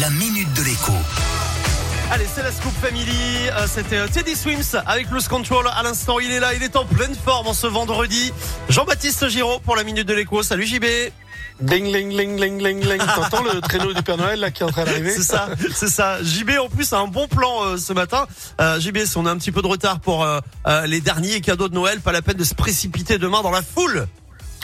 la minute de l'écho. Allez, c'est la Scoop Family. Euh, C'était euh, Teddy Swims avec Loose Control. À l'instant, il est là. Il est en pleine forme en ce vendredi. Jean-Baptiste Giraud pour la minute de l'écho. Salut JB. Ding, ling, ling, ling, ling, ling. T'entends le traîneau du Père Noël là qui est en train d'arriver C'est ça, c'est ça. JB en plus a un bon plan euh, ce matin. Euh, JB, si on a un petit peu de retard pour euh, euh, les derniers cadeaux de Noël, pas la peine de se précipiter demain dans la foule.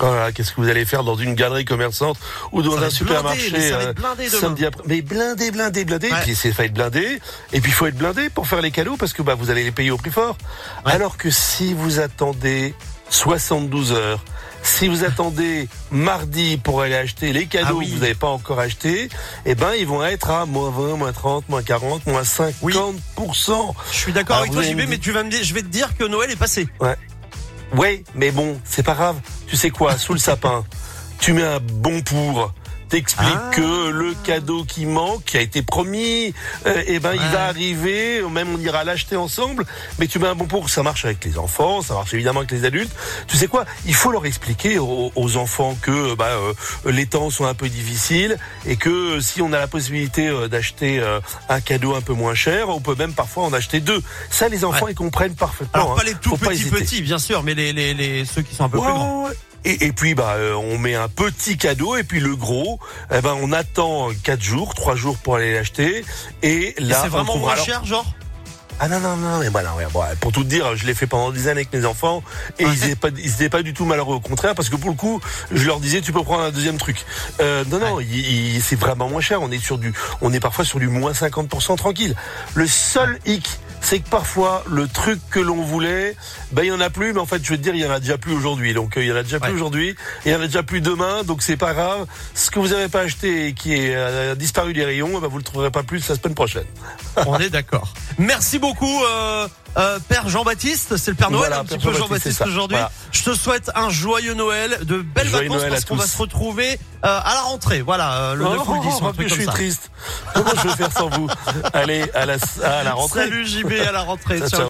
Oh là là, qu'est-ce que vous allez faire dans une galerie commerçante ou dans Ça un supermarché blindé, ça euh, être blindé demain. samedi après Mais blindé, blindé, blindé. Ouais. Et puis c'est fait être blindé. Et puis il faut être blindé pour faire les cadeaux parce que bah vous allez les payer au plus fort. Ouais. Alors que si vous attendez 72 heures, si vous attendez mardi pour aller acheter les cadeaux Ah oui. que vous n'avez pas encore achetés, eh ben ils vont être à moins 20, moins 30, moins 40, moins 50%. Oui. Je suis d'accord avec toi JB, mais tu vas me dire, je vais te dire que Noël est passé. Ouais, mais bon, c'est pas grave. Tu sais quoi, sous le sapin, tu mets un bon pour. T'expliques Ah. que le cadeau qui manque, qui a été promis, euh, eh ben il va arriver. Même on ira l'acheter ensemble. Mais tu mets un bon pour. Ça marche avec les enfants, ça marche évidemment avec les adultes. Tu sais quoi Il faut leur expliquer aux, aux enfants que bah, euh, les temps sont un peu difficiles et que si on a la possibilité euh, d'acheter euh, un cadeau un peu moins cher, on peut même parfois en acheter deux. Ça, les enfants Ouais. ils comprennent parfaitement. Alors hein. pas les tout petits petits, bien sûr, mais les, les, les ceux qui sont un peu Ouais, plus grands. Et, et puis bah euh, on met un petit cadeau et puis le gros, eh ben on attend quatre jours, trois jours pour aller l'acheter et là c'est vraiment moins alors- cher, genre? Ah non non non mais voilà ouais, bon, pour tout te dire, je l'ai fait pendant des années avec mes enfants et Ouais. ils étaient pas ils étaient pas du tout malheureux au contraire parce que pour le coup je leur disais tu peux prendre un deuxième truc. Euh, non non il- il- c'est vraiment moins cher. On est sur du on est parfois sur du moins 50% tranquille. Le seul hic c'est que parfois le truc que l'on voulait, ben il y en a plus, mais en fait je vais te dire il y en a déjà plus aujourd'hui. Donc euh, il y en a déjà plus aujourd'hui, et il y en a déjà plus demain, donc c'est pas grave. Ce que vous n'avez pas acheté et qui est euh, disparu des rayons, eh ben, vous le trouverez pas plus la semaine prochaine. On est d'accord. Merci beaucoup, euh, euh, Père Jean-Baptiste. C'est le Père Noël, Voilà, un petit peu Jean-Baptiste, aujourd'hui. Voilà. Je te souhaite un joyeux Noël, de belles Joyeux vacances Noël parce qu'on va se retrouver euh, à la rentrée. Voilà, euh, le 9 ou le 10, Oh, un truc je comme suis ça. triste. Comment je vais faire sans vous? Allez, à la, à la rentrée. Salut JB à la rentrée. Ciao.